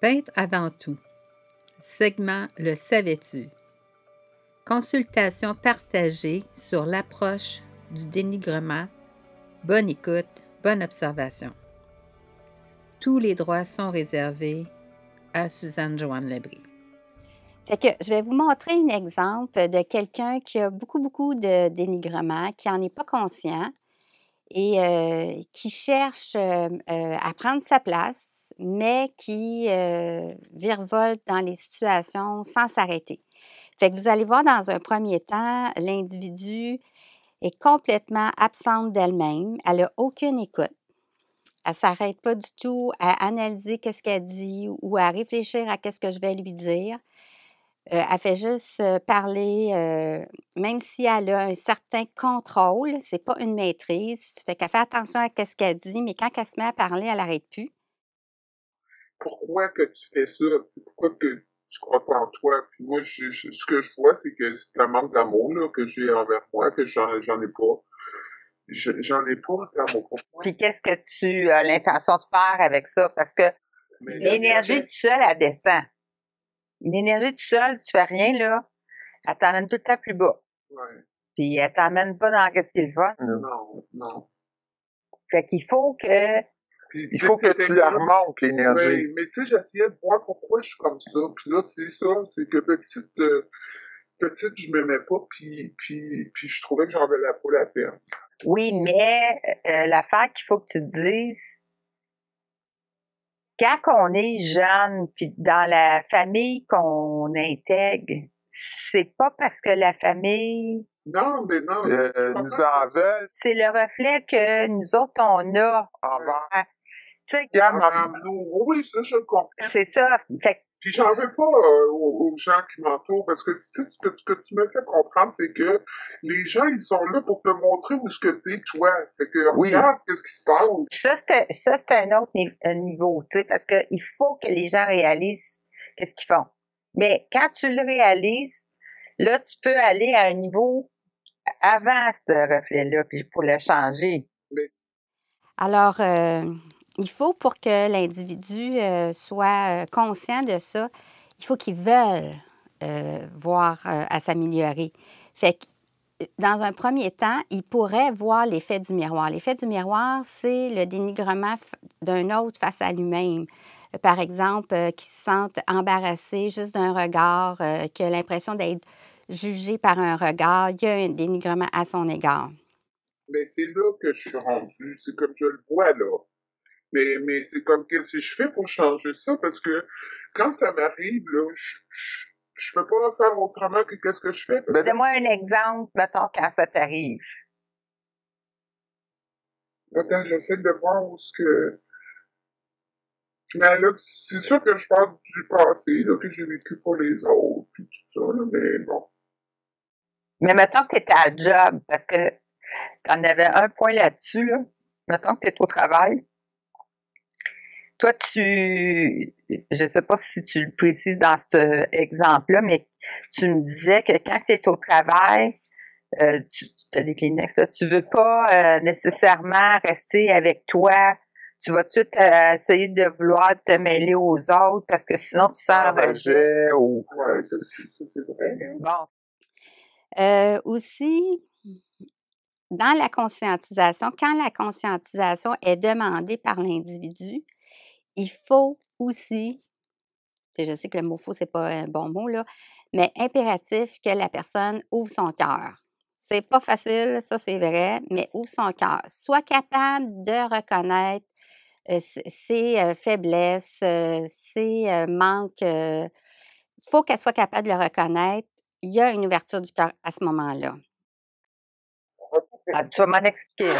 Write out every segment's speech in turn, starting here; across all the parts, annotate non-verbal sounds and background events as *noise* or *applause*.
Peintre avant tout. Segment Le savais-tu? Consultation partagée sur l'approche du dénigrement. Bonne écoute, bonne observation. Tous les droits sont réservés à Suzanne Joanne Lebris. Fait que je vais vous montrer un exemple de quelqu'un qui a beaucoup, beaucoup de dénigrement, qui n'en est pas conscient et euh, qui cherche euh, euh, à prendre sa place mais qui euh, virevolte dans les situations sans s'arrêter. Fait que vous allez voir dans un premier temps, l'individu est complètement absente d'elle-même. Elle n'a aucune écoute. Elle ne s'arrête pas du tout à analyser qu'est-ce qu'elle dit ou à réfléchir à qu'est-ce que je vais lui dire. Euh, elle fait juste euh, parler, euh, même si elle a un certain contrôle, c'est pas une maîtrise. Fait qu'elle fait attention à ce qu'elle dit, mais quand elle se met à parler, elle n'arrête plus pourquoi que tu fais ça? pourquoi que tu crois pas en toi? Puis moi, je, ce que je vois, c'est que c'est un manque d'amour là, que j'ai envers moi, que j'en, j'en ai pas. j'en ai pas d'amour pour moi. Puis qu'est-ce que tu as l'intention de faire avec ça? Parce que l'énergie tout seul, elle descend. L'énergie tout seul, tu fais rien, là, elle t'emmène tout le temps plus bas. Ouais. Puis elle t'emmène pas dans ce qu'il va. Non, non. Fait qu'il faut que il faut que tu la remontes, l'énergie. Oui, mais tu sais, j'essayais de voir pourquoi je suis comme ça. Puis là, c'est ça, c'est que petite, euh, petite, je m'aimais pas, puis, puis, puis je trouvais que j'en valais pas la peine. Oui, mais euh, l'affaire qu'il faut que tu te dises, quand on est jeune, puis dans la famille qu'on intègre, c'est pas parce que la famille non, mais non. Euh, nous en veulent. C'est le reflet que nous autres, on a envers oui, ça, je comprends. C'est ça. Fait puis j'en veux pas euh, aux, gens qui m'entourent parce que tu sais, ce que, que, tu me fais comprendre, c'est que les gens, ils sont là pour te montrer où ce que t'es, toi. Fait que regarde qu'est-ce qui se passe. Ça, c'est un autre niveau, tu sais, parce qu'il faut que les gens réalisent qu'est-ce qu'ils font. Mais quand tu le réalises, là, tu peux aller à un niveau avant ce reflet-là, puis pour le changer. Alors, euh, il faut pour que l'individu euh, soit euh, conscient de ça, il faut qu'il veuille euh, voir à s'améliorer. Fait que, dans un premier temps, il pourrait voir l'effet du miroir. L'effet du miroir, c'est le dénigrement d'un autre face à lui-même. Par exemple, qui se sente embarrassé juste d'un regard, qui a l'impression d'être jugé par un regard. Il y a un dénigrement à son égard. Mais c'est là que je suis rendu. C'est comme je le vois là. Mais, mais c'est comme, qu'est-ce que je fais pour changer ça? Parce que quand ça m'arrive, là, je, je peux pas faire autrement que qu'est-ce que je fais. Donne-moi un exemple, mettons, quand ça t'arrive. Attends, j'essaie de voir où ce que... Mais là, c'est sûr que je parle du passé, là, que j'ai vécu pour les autres, puis tout ça, là, mais bon. Mais mettons que tu étais à job, parce que tu en avais un point là-dessus, là. Mettons que tu es au travail, toi, tu, je ne sais pas si tu le précises dans cet exemple-là, mais tu me disais que quand tu es au travail, euh, tu as des Kleenex, là, tu veux pas euh, nécessairement rester avec toi. Tu vas tout euh, essayer de vouloir te mêler aux autres parce que sinon tu sens rejet ou. Ouais, c'est vrai. Bon. aussi, dans la conscientisation, quand la conscientisation est demandée par l'individu, il faut aussi, je sais que le mot faux, c'est pas un bon mot, là, mais impératif que la personne ouvre son cœur. C'est pas facile, ça c'est vrai, mais ouvre son cœur. Soit capable de reconnaître ses faiblesses, ses manques. Il faut qu'elle soit capable de le reconnaître. Il y a une ouverture du cœur à ce moment-là. Ah, tu vas m'en expliquer.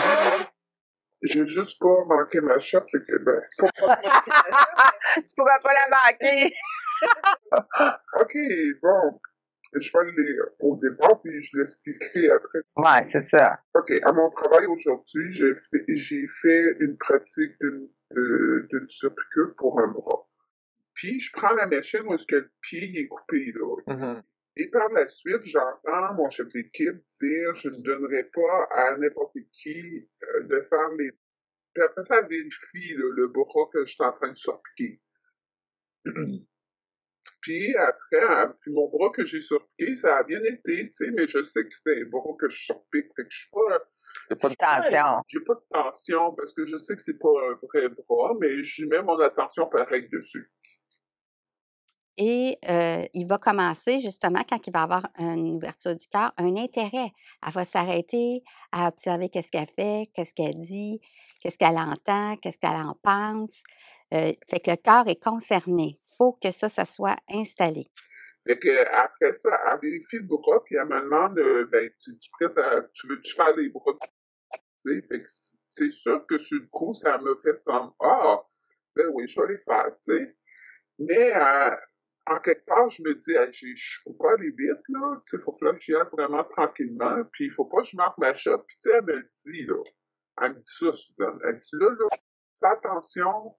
J'ai juste pas manqué ma shot, c'est que ben. *laughs* tu pourras pas la manquer. *laughs* ok, bon. Je vais aller au départ, puis je l'expliquerai après. Ouais, c'est ça. OK, à mon travail aujourd'hui, j'ai fait, une pratique d'une, d'une surpiqûre pour un bras. Puis, je prends la machine où est-ce que le pied est coupé, là. Mm-hmm. Et par la suite, j'entends mon chef d'équipe dire je ne donnerai pas à n'importe qui euh, de faire les. Puis après ça, vérifie le bras que je suis en train de sortir. *clears throat* Puis après, puis mon bras que j'ai surpiqué, ça a bien été, tu sais, mais je sais que c'est un bras que je surpique, fait que je suis pas... J'ai pas de tension. J'ai pas de tension parce que je sais que c'est pas un vrai bras, mais j'y mets mon attention pareil dessus. Et il va commencer justement, quand il va avoir une ouverture du cœur, un intérêt. Elle va s'arrêter à observer qu'est-ce qu'elle fait, qu'est-ce qu'elle dit, qu'est-ce qu'elle entend, qu'est-ce qu'elle en pense. Fait que le cœur est concerné. Il faut que ça, ça soit installé. Fait que après ça, elle vérifie le bras, puis elle me demande euh, tu, tu, tu veux-tu faire les bras? Fait c'est sûr que sur le coup, ça me fait comme Ah, ben oui, je vais les faire, tu sais. Mais en quelque part, je me dis, je ne pas aller vite, là. Il faut que j'y aille vraiment tranquillement. Puis il faut pas que je marque ma shot. Puis tu elle me le dit, là. Elle me dit ça, Suzanne. Elle dit là, là, fais attention,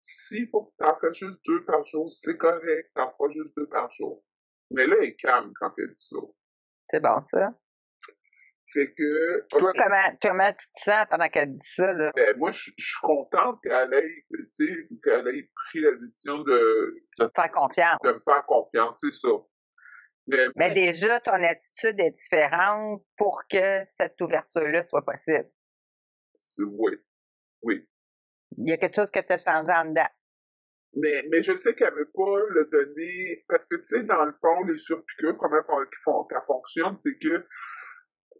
s'il faut que tu en fasses juste deux par jour, c'est correct, tu en feras juste deux par jour. Mais là, elle est calme quand elle dit ça. C'est bon, ça. Fait que. Toi, comment, comment tu te sens pendant qu'elle dit ça, là? Ben, moi, je suis contente qu'elle ait, tu sais, qu'elle ait pris la décision de. De faire confiance. De faire confiance, c'est ça. Mais, Mais déjà, ton attitude est différente pour que cette ouverture-là soit possible. Oui. Oui. Il y a quelque chose que tu as changé en dedans. Mais, mais je sais qu'elle ne veut pas le donner, parce que, tu sais, dans le fond, les surpiqûres, comment qu'elles fonctionnent, c'est que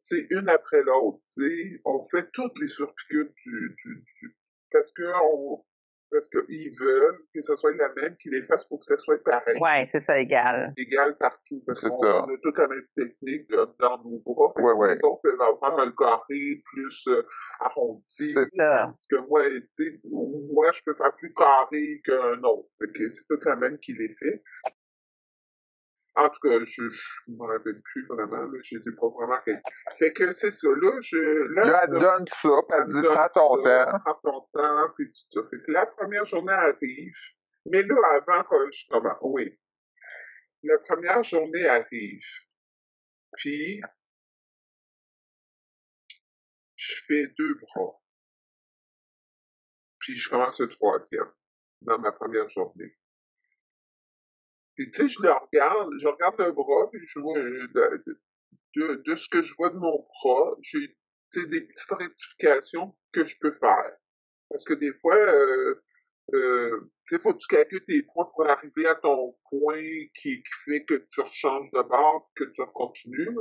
c'est une après l'autre, tu sais. On fait toutes les surpiqûres du, du, du parce que on, parce qu'ils veulent que ce soit la même, qu'ils les fassent pour que ça soit pareil. Oui, c'est ça, égal. Égal partout. Parce qu'on on a toute la même technique dans nos bras. Oui, oui. Les autres peuvent avoir un carré plus euh, arrondi. C'est ça. Parce que moi, tu sais, moi, je peux faire plus carré qu'un autre. C'est toute la même qui les fait. En tout cas, je ne me rappelle plus vraiment, j'étais pas vraiment Fait que c'est ça, là, je... Là, là elle donne ça, puis elle dit, prends ton temps. Prends ton temps, puis tout ça. Fait que la première journée arrive, mais là, avant que je commence, oui. La première journée arrive, puis je fais deux bras. Puis je commence le troisième dans ma première journée. Tu sais, je le regarde, je regarde le bras, puis je vois, euh, de, de, ce que je vois de mon bras, j'ai des petites rectifications que je peux faire. Parce que des fois, euh, euh, tu sais, faut que tu calcules tes points pour arriver à ton point qui, qui fait que tu rechanges de bord, que tu continues.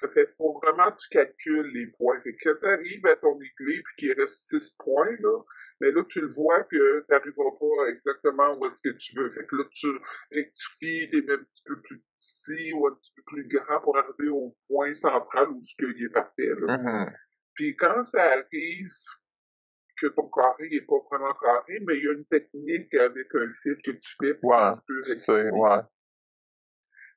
Ça fait, faut vraiment que tu calcules les points. Fait que quand tu arrives à ton aiguille puis qu'il reste 6 points, là, mais là, tu le vois que tu n'arriveras pas exactement où est-ce que tu veux. Fait que là, tu rectifies, t'es même un petit peu plus petit ou un petit peu plus grand pour arriver au point central où ce qu'il est parfait. Là. Mm-hmm. Puis quand ça arrive que ton carré n'est pas vraiment carré, mais il y a une technique avec un fil que tu fais pour ouais, tu peux rectifier. Ouais.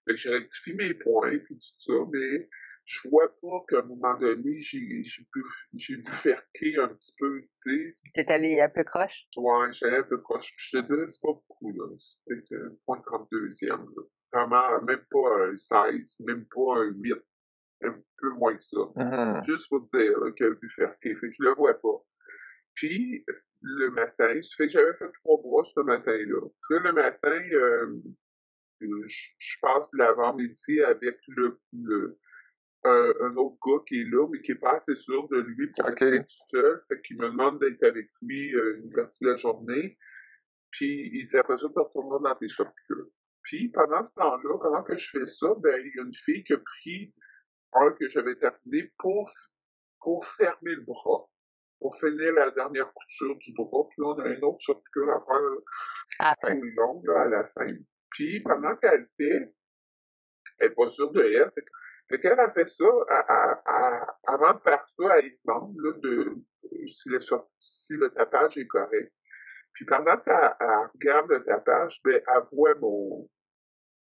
Fait que j'ai rectifié mes points puis tout ça, mais je vois pas qu'à un moment donné, j'ai, j'ai pu, j'ai dû faire quai un petit peu, tu sais. T'es allé un peu croche? Ouais, j'allais un peu croche. Je te dirais, c'est pas beaucoup, là. C'était un point 32e, là. Vraiment, même pas un 16, même pas un 8. Un peu moins que ça. Mm-hmm. Juste pour te dire, là, qu'il a pu faire quai. Fait que je le vois pas. Puis, le matin, ça fait que j'avais fait trois bras ce matin-là. Puis le matin, euh, je, je passe l'avant-midi avec le, le, un, un, autre gars qui est là, mais qui est pas assez sûr de lui pour okay. être tout seul. Fait qu'il me demande d'être avec lui euh, une partie de la journée. Puis il dit après ça, tu retourneras dans tes structures. Puis pendant ce temps-là, pendant que je fais ça, ben il y a une fille qui a pris un que j'avais terminé pour, pour fermer le bras. Pour finir la dernière couture du bras. Puis là, on a une autre structure à faire à longue là, à la fin. Puis pendant qu'elle fait, elle n'est pas sûre de elle. Fait fait qu'elle a fait ça, à, à, avant de faire ça, elle demande là, de, si, le, si le tapage est correct. Puis pendant qu'elle regarde le tapage, ben, elle voit mon,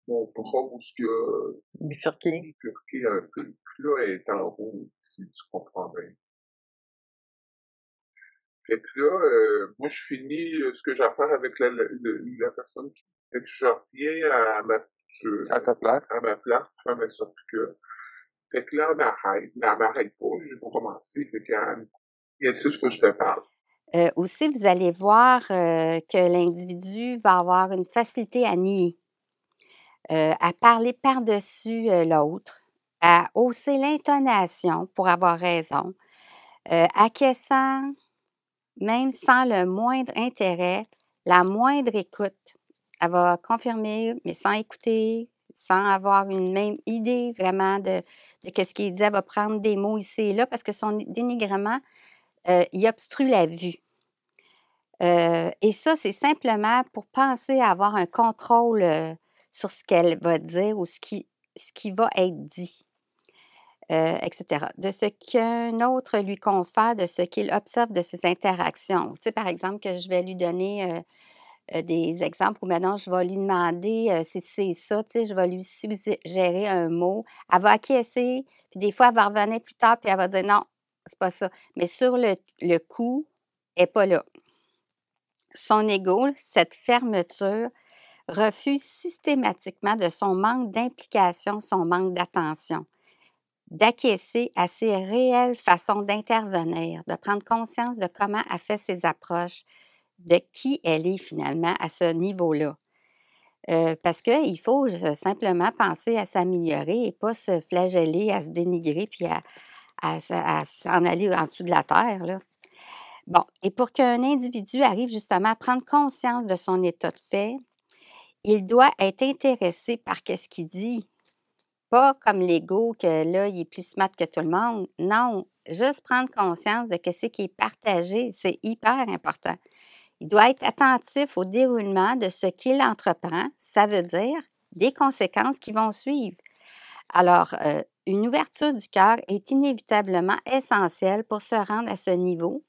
mon bras où ce que bifurqué. bifurqué un peu. Puis là, elle est en haut, si tu comprends bien. Fait que là, euh, moi, je finis ce que j'ai à faire avec la, la, la personne. Fait que je reviens à ma, à ta place. À ma place pour faire sortie fait que là, arrête. Mais elle m'arrête pas. Pas commencé. Fait ça, faut que je te parle. Euh, aussi, vous allez voir euh, que l'individu va avoir une facilité à nier, euh, à parler par-dessus l'autre, à hausser l'intonation pour avoir raison, acquiescent, même sans le moindre intérêt, la moindre écoute. Elle va confirmer, mais sans écouter, sans avoir une même idée vraiment de, de ce qu'il dit. Elle va prendre des mots ici et là parce que son dénigrement, il obstrue la vue. et ça, c'est simplement pour penser à avoir un contrôle sur ce qu'elle va dire ou ce qui, ce qui va être dit, etc. De ce qu'un autre lui confère, de ce qu'il observe de ses interactions. Tu sais, par exemple, que je vais lui donner des exemples où maintenant je vais lui demander si c'est ça, tu sais, je vais lui suggérer un mot. Elle va acquiescer, puis des fois, elle va revenir plus tard, puis elle va dire non, c'est pas ça. Mais sur le, le coup, elle n'est pas là. Son ego, cette fermeture, refuse systématiquement de son manque d'implication, son manque d'attention, d'acquiescer à ses réelles façons d'intervenir, de prendre conscience de comment elle fait ses approches, de qui elle est finalement à ce niveau-là. Euh, parce qu'il faut simplement penser à s'améliorer et pas se flageller, à se dénigrer, puis à, s'en aller en dessous de la terre. Bon, et pour qu'un individu arrive justement à prendre conscience de son état de fait, il doit être intéressé par ce qu'il dit. Pas comme l'ego que là, il est plus smart que tout le monde. Non, juste prendre conscience de ce qui est partagé, c'est hyper important. Il doit être attentif au déroulement de ce qu'il entreprend, ça veut dire des conséquences qui vont suivre. Alors, euh, une ouverture du cœur est inévitablement essentielle pour se rendre à ce niveau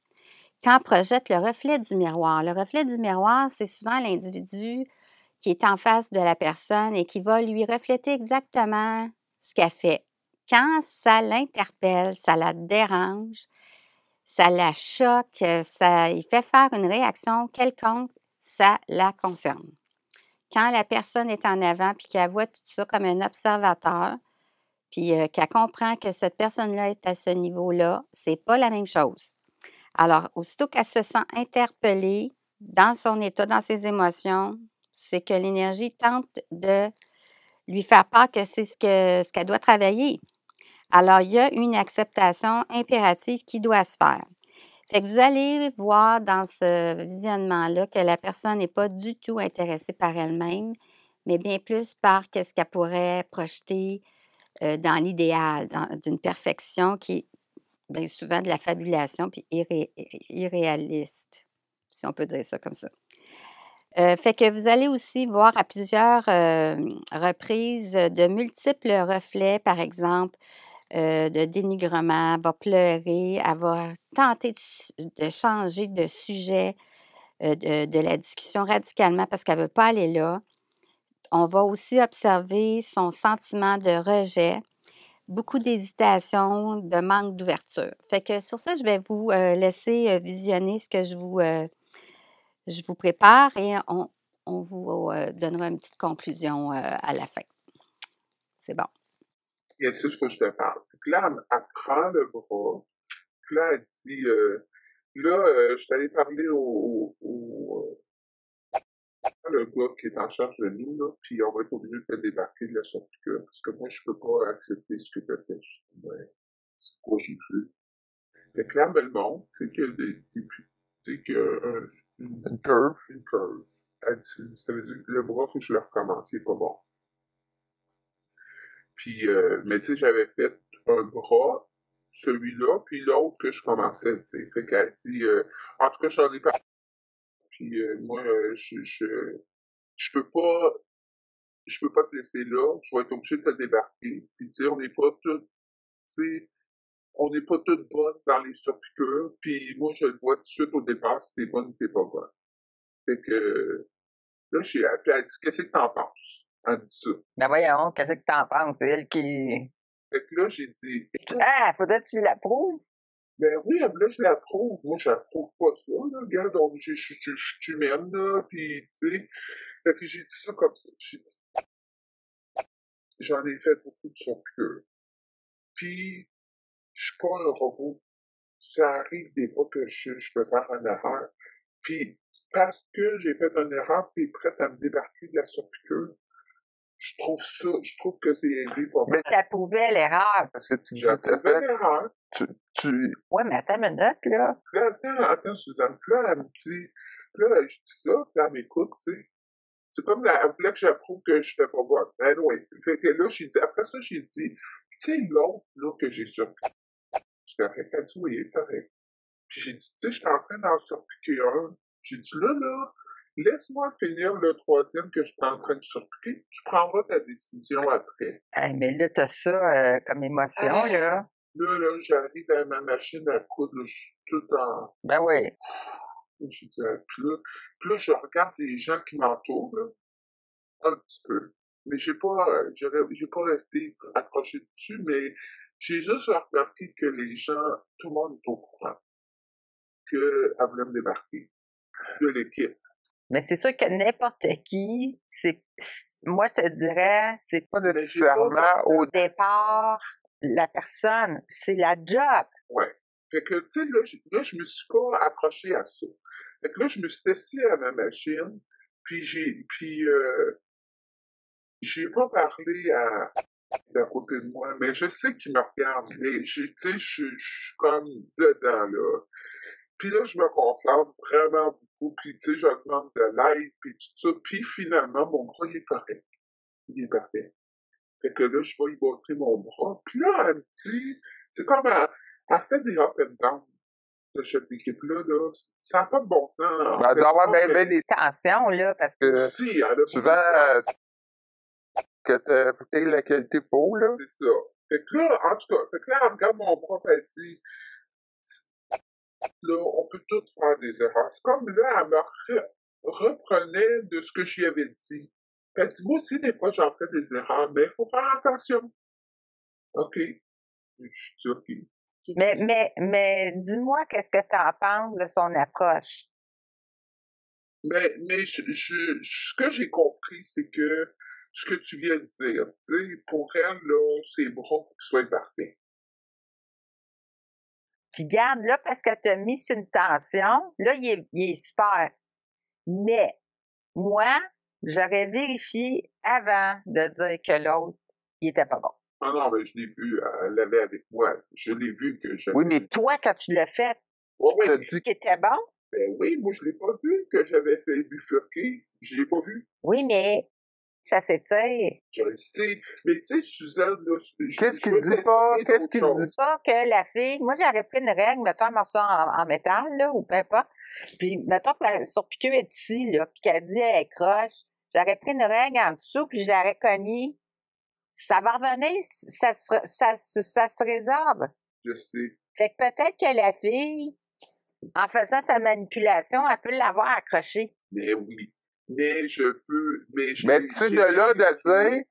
quand projette le reflet du miroir. Le reflet du miroir, c'est souvent l'individu qui est en face de la personne et qui va lui refléter exactement ce qu'elle fait. Quand ça l'interpelle, ça la dérange, ça la choque, ça il fait faire une réaction quelconque, ça la concerne. Quand la personne est en avant puis qu'elle voit tout ça comme un observateur, puis qu'elle comprend que cette personne-là est à ce niveau-là, c'est pas la même chose. Alors, aussitôt qu'elle se sent interpellée dans son état, dans ses émotions, c'est que l'énergie tente de lui faire part que c'est ce qu'elle doit travailler. Alors, il y a une acceptation impérative qui doit se faire. Fait que vous allez voir dans ce visionnement-là que la personne n'est pas du tout intéressée par elle-même, mais bien plus par ce qu'elle pourrait projeter euh, dans l'idéal, d'une perfection qui est bien souvent de la fabulation puis irréaliste, si on peut dire ça comme ça. Euh, fait que vous allez aussi voir à plusieurs euh, reprises de multiples reflets, par exemple, de dénigrement, va pleurer, elle va tenter de, changer de sujet de, de, la discussion radicalement parce qu'elle ne veut pas aller là. On va aussi observer son sentiment de rejet, beaucoup d'hésitation, de manque d'ouverture. Fait que sur ça, je vais vous euh, laisser euh, visionner ce que je vous, euh, je vous prépare et on, vous donnera une petite conclusion à la fin. C'est bon. Et c'est ce que je te parle. là, elle prend le bras, puis là, elle dit, là, je t'allais parler au, le gars qui est en charge de nous, là, puis on va être obligé de te débarquer de la sorte que, parce que moi, je peux pas accepter ce que tu as fait. c'est quoi j'ai fait. Fait que là, elle me c'est qu'il y a des, des c'est y a une, une curve. Une curve. Ça veut dire que le bras, faut que je le recommence, c'est pas bon. Puis, euh, mais tu sais, j'avais fait un bras, celui-là, puis l'autre que je commençais, tu sais. Fait qu'elle dit, euh, en tout cas, j'en ai pas puis euh, moi, euh, je, je, je peux pas, je peux pas te laisser là. Je vais être obligé de te débarquer. Puis tu sais, on n'est pas toutes, tu sais, on n'est pas toutes bonnes dans les surpiqûres. Puis moi, je le vois tout de suite au départ si t'es bonne ou t'es pas bonne. Fait que là, j'ai appelé, elle dit, qu'est-ce que t'en penses? Elle dit ça. Ben voyons, qu'est-ce que t'en penses? C'est elle qui. Fait que là, j'ai dit. Ah, faudrait que tu l'approuves? Ben oui, là, je l'approuve. Moi, je l'approuve pas ça, là. Regarde, donc, je suis humaine, là, puis, tu sais. Fait que j'ai dit ça comme ça. J'ai dit, j'en ai fait beaucoup de son cœur. Puis, je suis pas un robot. ça arrive des fois que je, je peux faire une erreur. Puis, parce que j'ai fait une erreur, tu es prête à me débarquer de la surpiqûre. Je trouve ça, je trouve que c'est aidé pour. Mais l'erreur. Parce que tu approuvé fait, l'erreur. tu, tu, Ouais, mais attends une minute, là. Là, attends, attends, Suzanne. Puis là, elle me dit, puis là, je dis ça, puis elle m'écoute, tu sais. C'est comme la, elle voulait que j'approuve que je bonne. Ben ouais. Fait que là, j'ai dit, après ça, j'ai dit, tu sais, l'autre, là, que j'ai surpiqué. C'est correct. Elle dit, oui, il est correct. Puis j'ai dit, tu sais, j'étais en train d'en surpiquer un. J'ai dit, là, là, laisse-moi finir le troisième que je suis en train de surpiquer. Tu prendras ta décision après. Hey, mais là, t'as ça euh, comme émotion, Ah. là. Là, là, j'arrive à ma machine à coudre, je suis tout en, Ben oui. J'ai dit, euh, puis là, puis là, je regarde les gens qui m'entourent, là, un petit peu. Mais j'ai pas, euh, j'ai pas resté accroché dessus, mais j'ai juste remarqué que les gens, tout le monde est au courant qu'elle voulait me débarquer de l'équipe. Mais c'est sûr que n'importe qui, c'est, moi, je te dirais, c'est pas nécessairement au départ la personne, c'est la job. Ouais. Fait que, tu sais, là, je- là, je me suis pas accroché à ça. Fait que là, je me suis assis à ma machine, puis j'ai, puis, euh, j'ai pas parlé à, d'à côté de moi, mais je sais qu'il me regarde, mais tu sais, je, je suis comme dedans, là. Puis là, je me concentre vraiment beaucoup, puis tu sais, je demande de l'aide, puis tout ça, puis finalement, mon bras, il est correct. Il est parfait. Fait que là, je vais lui montrer mon bras, puis là, elle me dit, c'est comme, elle, elle fait des up and down de cette équipe-là, là. Ça n'a pas de bon sens. en Ben, elle doit avoir bien, des Attention, là, parce que Si, elle a souvent, euh, que t'as la qualité peau, là. C'est ça. Fait que là, en tout cas, fait que là, elle regarde mon prof, elle dit, là, on peut tous faire des erreurs. C'est comme là, elle me re- reprenait de ce que j'y avais dit. Elle dit, moi aussi, des fois, j'en fais des erreurs, mais il faut faire attention. OK? Je dis, OK. Mais, mais, mais dis-moi, qu'est-ce que tu en penses de son approche? Mais, mais je, je, ce que j'ai compris, c'est que ce que tu viens de dire, tu sais, pour elle, là, ses bras, faut qu'ils soient parfaits. Puis garde, là, parce qu'elle t'a mis sur une tension, là, il est, il est super. Mais, moi, j'aurais vérifié avant de dire que l'autre, il était pas bon. Ah non, mais je l'ai vu, elle l'avait avec moi. Je l'ai vu que j'avais. Oui, mais Toi, quand tu l'as fait, Ouais, ouais, t'as mais- dit qui était bon? ben oui, moi, je l'ai pas vu que j'avais fait bifurquer. Je l'ai pas vu. Oui, mais ça s'étire. Je le sais. Mais tu sais, Suzanne, là, je- Qu'est-ce qu'il dit pas? Qu'est-ce qu'il dit? Pas que la fille, moi j'aurais pris une règle, mettons un morceau en, en métal, là, ou peu importe. Puis mettons que la surpiqûre est ici, là, puis qu'elle dit elle est croche. J'aurais pris une règle en dessous, puis je l'aurais cognée. Ça va revenir, ça se, ça, ça se résorbe. Je sais. Fait que peut-être que la fille, en faisant sa manipulation, elle peut l'avoir accrochée. Mais oui. Mais je peux. Mais, je- Mais tu sais, de là, de dire,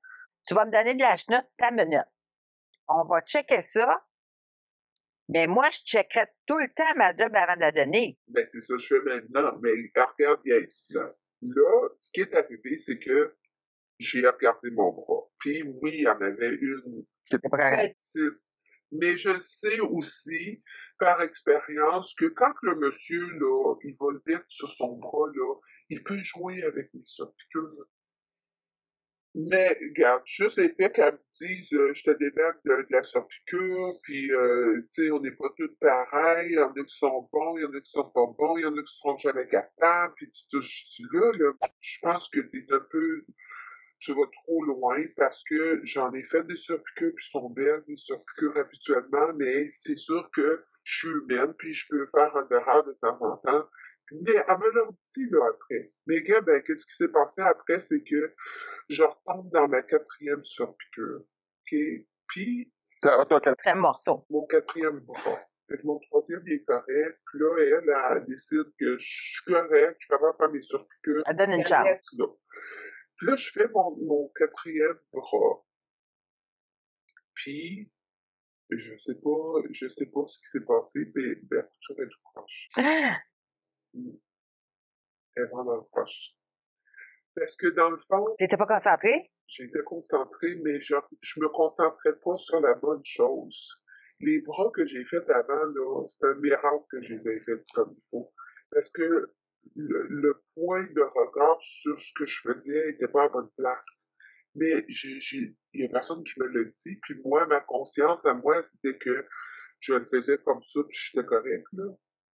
Tu vas me donner de la chenoute ta minute. On va checker ça. Mais moi, je checkerai tout le temps ma job avant de la donner. Ben, c'est ça que je fais maintenant. Mais regarde bien Suzanne. Là, ce qui est arrivé, c'est que j'ai regardé mon bras. Puis oui, il y en avait une petite. Mais je sais aussi, par expérience, que quand le monsieur, là, il va le mettre sur son bras, là, il peut jouer avec les surpiqûres. Mais, regarde, juste le fait qu'elle me dise, euh, je te débarque de, la surpiqûre, puis, euh, tu sais, on n'est pas tous pareils, il y en a qui sont bons, il y en a qui sont pas bons, il y en a qui seront jamais capables, puis tu touches là, là, je pense que t'es un peu, tu vas trop loin parce que j'en ai fait des surpiqûres qui sont belles, des surpiqûres habituellement, mais c'est sûr que je suis humaine, puis je peux faire un erreur de temps en temps. Mais elle me l'a dit, là, après. Mais gars, ben, qu'est-ce qui s'est passé après, c'est que je retombe dans ma quatrième surpiqûre. OK? Puis, quel- Très morceau. mon quatrième bras. Fait que mon troisième, il est correct. Puis là, elle, elle décide que je suis correct, je de faire mes surpiqûres. Elle donne une chance. Puis là, je fais mon, mon quatrième bras. Puis, je sais pas, je sais pas ce qui s'est passé, mais la couture est tout proche. Est vraiment proche. Parce que dans le fond, T'étais pas concentré? j'étais concentré, mais je, je me concentrais pas sur la bonne chose. les bras que j'ai faits avant, là, c'est un miracle que je les ai faits comme il faut. Parce que le, point de regard sur ce que je faisais n'était pas à bonne place. Mais il y a personne qui me l'a dit. Puis moi, ma conscience à moi, c'était que je le faisais comme ça, puis j'étais correct, là.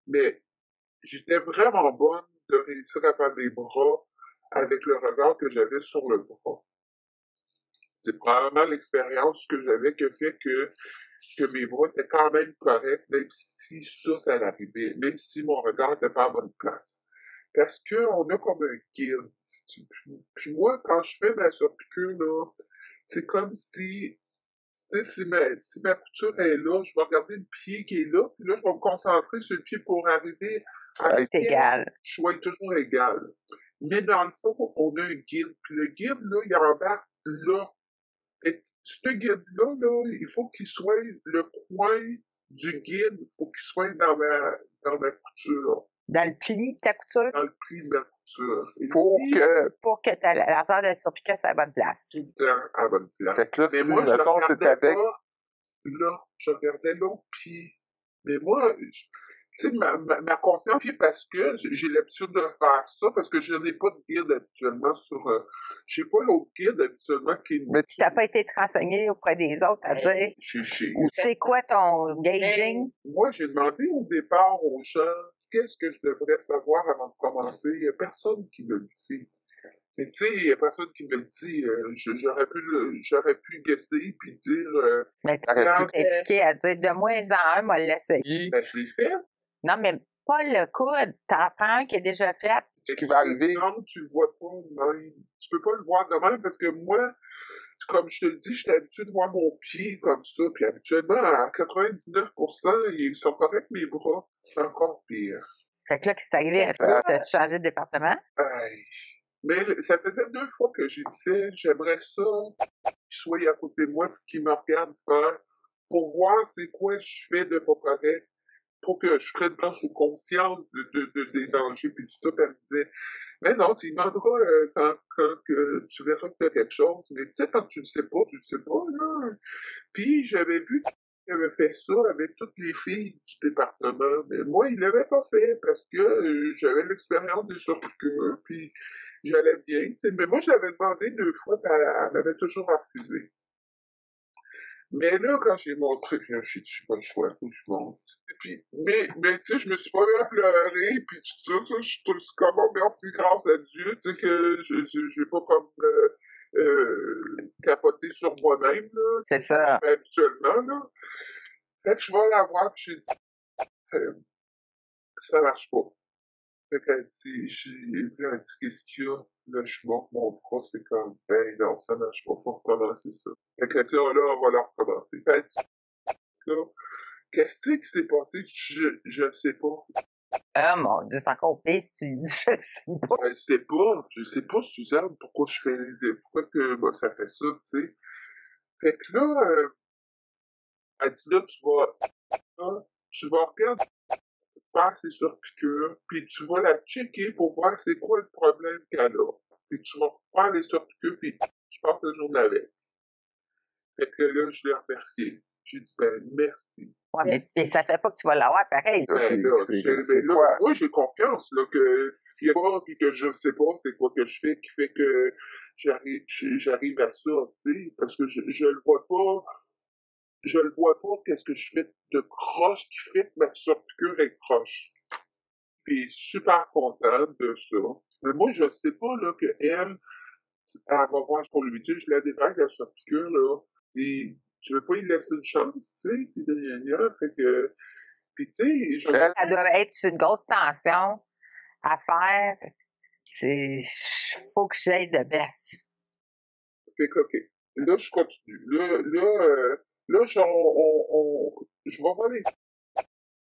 Mais j'étais vraiment bonne de réussir à faire des bras avec le regard que j'avais sur le bras. C'est probablement l'expérience que j'avais qui fait que, que mes bras étaient quand même corrects, même si ça, ça arrivait, même si mon regard n'était pas à bonne place. Parce qu'on a comme un guide. Puis moi, quand je fais ma surpiqûre, là, c'est comme si, si ma, si ma couture est là, je vais regarder le pied qui est là, puis là, je vais me concentrer sur le pied pour arriver à être égal. Je être toujours égal. Mais dans le fond, on a un guide. Puis le guide, là, il embarque là. Et ce guide-là, là, il faut qu'il soit le coin du guide, faut qu'il soit dans ma, dans ma couture. Dans le pli de ta couture? Dans le pli de ma couture. pour que... Pour que ta largeur de surpiqueur soit à bonne place. Tout le temps à bonne place. Fait que là, Mais si, moi, je regardais avec... Là, je regardais l'autre pied. Mais moi, tu sais, ma, ma, ma, conscience, parce que j'ai l'habitude de faire ça, parce que je n'ai pas de guide habituellement sur... Euh, j'ai pas l'autre guide habituellement qui... Mais tu n'as pas été renseigné auprès des autres à dire... Ou c'est quoi ton gauging? Moi, j'ai demandé au départ aux gens qu'est-ce que je devrais savoir avant de commencer? Il n'y a personne qui me le dit. Mais tu sais, il n'y a personne qui me le dit. Euh, j'aurais pu j'aurais pu guesser puis dire. Euh, mais t'aurais pu t'impliquer à dire de moins en un, moi l'essayer. Ben, je l'ai fait. Non, mais pas le coude. T'en prends un qui est déjà fait. Ce qui va arriver. Non, tu le vois pas de Tu peux pas le voir de même parce que moi, comme je te le dis, j'étais habitué de voir mon pied comme ça. Puis habituellement, à 99%, ils sont corrects mes bras. C'est encore pire. Fait que là, qu'est-ce qui arrivé? T'as changé de département? Mais ça faisait deux fois que j'ai dit j'aimerais ça qu'il soit à côté de moi et qu'il me regarde faire pour voir c'est quoi je fais de pas correct pour que je prenne sous conscience de, de, des dangers puis tout ça. Elle me disait, mais non, tu demanderas euh, quand, quand que tu verras que tu as quelque chose. Mais tu sais, quand tu ne sais pas, tu ne sais pas. Là. Puis j'avais vu qu'il avait fait ça avec toutes les filles du département. Mais moi, il l'avait pas fait parce que euh, j'avais l'expérience des surpiqûres. Puis j'allais bien. Mais moi, je l'avais demandé deux fois, puis elle, m'avait toujours refusé. Mais là, quand j'ai montré, puis j'ai dit, j'ai pas le choix, faut que je monte. Et puis, mais, mais tu sais, je me suis pas mis à pleurer, puis tout ça, je suis comme, oh, merci, grâce à Dieu, tu sais, que j'ai pas comme euh, euh, capoté sur moi-même, là. C'est ça. Habituellement, là. Fait que je vais la voir, puis j'ai dit, euh, ça marche pas. Fait qu'elle dit, j'ai vu, elle dit, qu'est-ce qu'il y a? Là, je monte mon bras, c'est comme, ben non, ça marche pas, faut recommencer ça. Fait qu'elle dit, oh là, on va la recommencer. Fait elle dit, qu'est-ce qui s'est passé? Je, je ne sais pas? Ah, mon Dieu, c'est encore pire si tu dis, je sais pas. Je sais pas, je sais pas, Suzanne, pourquoi je fais, pourquoi que, bah, ça fait ça, tu sais. Fait que là, euh, elle dit, là, tu vas, là, tu vas regarder faire ses surpiqûres, puis tu vas la checker pour voir c'est quoi le problème qu'elle a. Puis tu vas faire les surpiqûres, puis tu passes le jour de la veille. Fait que là, je l'ai remercié. J'ai dit, ben, merci. Ouais, mais, ça fait pas que tu vas l'avoir pareil. Ben, c'est quoi? Moi, j'ai confiance, là, que, y a pas, puis que je sais pas c'est quoi que je fais qui fait que j'arrive, j'arrive à ça, tu sais, parce que je, je le vois pas, je le vois pas qu'est-ce que je fais de croche qui fait que ma surpiqûre est croche. Puis super contente de ça. Mais moi, je sais pas, là, que elle, elle va voir ce qu'on lui dit, je la débarque la surpiqûre, là. Puis, tu veux pas lui laisser une chance, tu sais, puis de fait que, puis tu sais, je... Ça doit être une grosse tension à faire. C'est, faut que j'aille de baisse. Fait que, ok. Là, je continue. Là, là, euh, Là, genre, on, on, je vais les...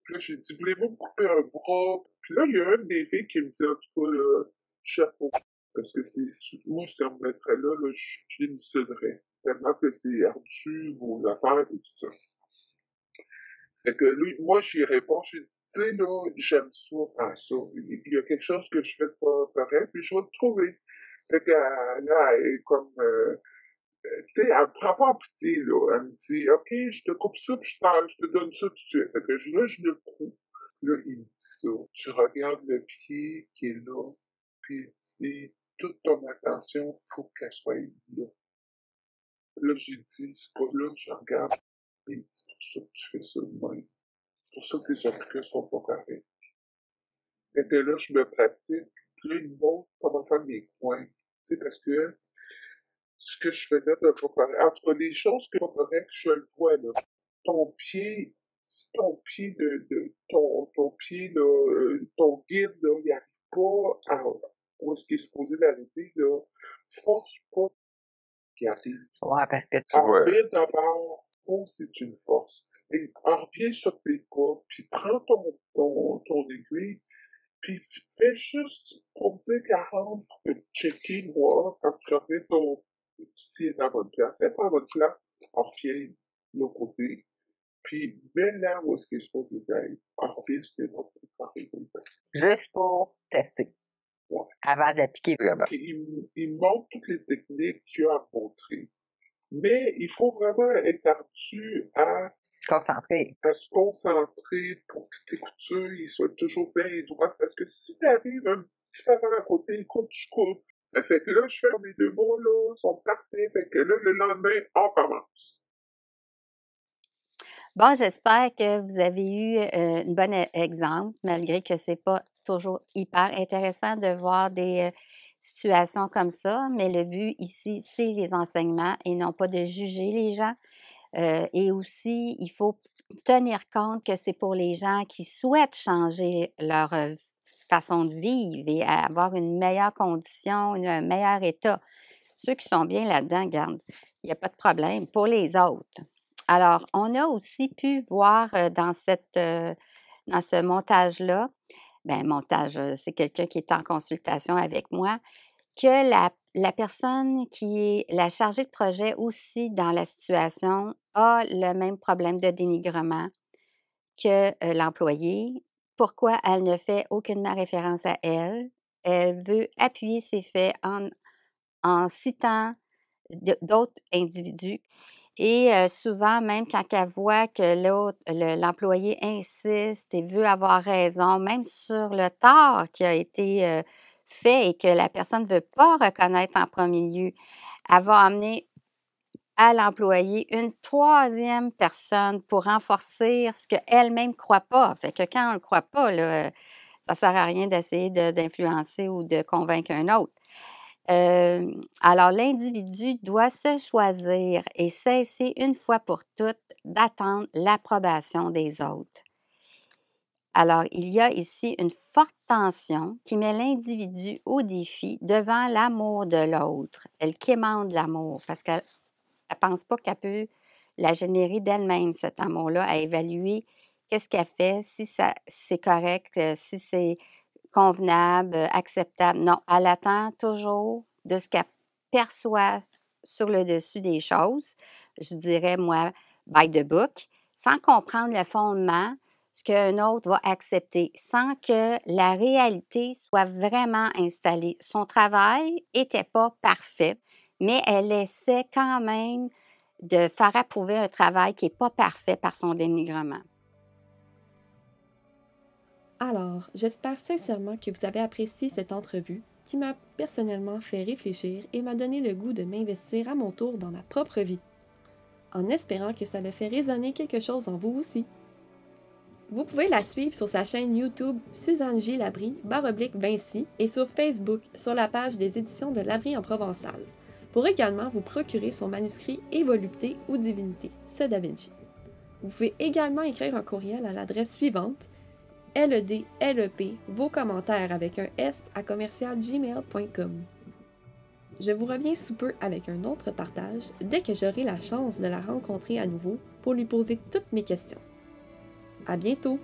Puis là, j'ai dit, voulez-vous couper un bras? Puis là, il y a une des filles qui me dit, en tout cas, là, chapeau. Parce que c'est, moi, si on me mettrait là, là, je, je démissionnerais. Tellement que c'est ardu, vos affaires et tout ça. C'est que lui, moi, j'y réponds, j'ai dit, tu sais, là, j'aime ça, ça. Il y a quelque chose que je fais pas puis je vais le trouver. Fait que là, elle est comme, euh, tu sais, elle prend pas en pitié, là. Elle me dit, OK, je te coupe ça, puis je, je te donne ça tout de suite. Fait que là, je le coupe. Là, il me dit ça. Je regarde le pied qui est là, puis il dit, toute ton attention, faut qu'elle soit là. Là, j'ai dit, c'est pas là, je regarde. Et c'est pour ça que tu fais ça de même. C'est pour ça que les applications sont pas corrects. Et que là, je me pratique, puis là, il me montre comment faire mes coins. Tu sais, parce que ce que je faisais de correct, entre les choses que pas correctes, je le vois, là. Ton pied, ton pied de, de ton, ton pied, là, euh, ton guide, là, il arrive pas à, où est-ce qu'il est supposé l'arrêter, là. Force pas qui arrive. Ouais, parce que tu vois. d'abord, oh, c'est une force. Et reviens sur tes pas, puis prends ton, ton, ton aiguille, puis fais juste pour dire 40, checker, moi, quand tu ferais ton, si est à bonne place. Elle pas à bonne place, reviens de l'autre côté, puis mets là où est-ce qu'il est supposé être, reviens sur l'autre côté. Juste pour tester. Ouais. Avant d'appliquer vraiment. Il, il montre toutes les techniques qu'il a à montrer. Mais il faut vraiment être ardu à concentrer. À se concentrer pour que tes coutures ils soient toujours bien droites. Parce que si t'arrives un petit avant à côté, écoute, je coupe. Fait là, je mes deux mots, là, sont parfaits. Fait que là, le lendemain, on commence. Bon, j'espère que vous avez eu euh, un bon e-, exemple, malgré que c'est pas toujours hyper intéressant de voir des euh, situations comme ça, mais le but ici, c'est les enseignements et non pas de juger les gens. Euh, et aussi, il faut tenir compte que c'est pour les gens qui souhaitent changer leur euh, façon de vivre et avoir une meilleure condition, un meilleur état. Ceux qui sont bien là-dedans, garde, il n'y a pas de problème. Pour les autres. Alors, on a aussi pu voir dans, cette, dans ce montage-là ben, montage, c'est quelqu'un qui est en consultation avec moi, que la, la, personne qui est la chargée de projet aussi dans la situation a le même problème de dénigrement que l'employé. Pourquoi elle ne fait aucunement référence à elle? Elle veut appuyer ses faits en, en citant d'autres individus et souvent, même quand elle voit que l'autre, l'employé insiste et veut avoir raison, même sur le tort qui a été fait et que la personne ne veut pas reconnaître en premier lieu, elle va amener à une troisième personne pour renforcer ce qu'elle-même ne croit pas. Fait que quand on ne croit pas, là, ça ne sert à rien d'essayer d'influencer ou de convaincre un autre alors, l'individu doit se choisir et cesser une fois pour toutes d'attendre l'approbation des autres. Alors, il y a ici une forte tension qui met l'individu au défi devant l'amour de l'autre. Elle quémande l'amour parce qu'elle ne pense pas qu'elle peut la générer d'elle-même, cet amour-là, à évaluer qu'est-ce qu'elle fait, si c'est correct, si c'est convenable, euh, acceptable. Non, elle attend toujours de ce qu'elle perçoit sur le dessus des choses, je dirais, moi, by the book, sans comprendre le fondement, ce qu'un autre va accepter, sans que la réalité soit vraiment installée. Son travail n'était pas parfait, mais elle essaie quand même de faire approuver un travail qui n'est pas parfait par son dénigrement. Alors, j'espère sincèrement que vous avez apprécié cette entrevue qui m'a personnellement fait réfléchir et m'a donné le goût de m'investir à mon tour dans ma propre vie, en espérant que ça le fait résonner quelque chose en vous aussi. Vous pouvez la suivre sur sa chaîne YouTube Suzanne J. Labrie, baroblique Vinci, et sur Facebook sur la page des éditions de Labrie en Provençal, pour également vous procurer son manuscrit Et volupté ou divinité, ce Da Vinci. Vous pouvez également écrire un courriel à l'adresse suivante LED, LEP, vos commentaires avec un S à commercialgmail.com. Je vous reviens sous peu avec un autre partage dès que j'aurai la chance de la rencontrer à nouveau pour lui poser toutes mes questions. À bientôt!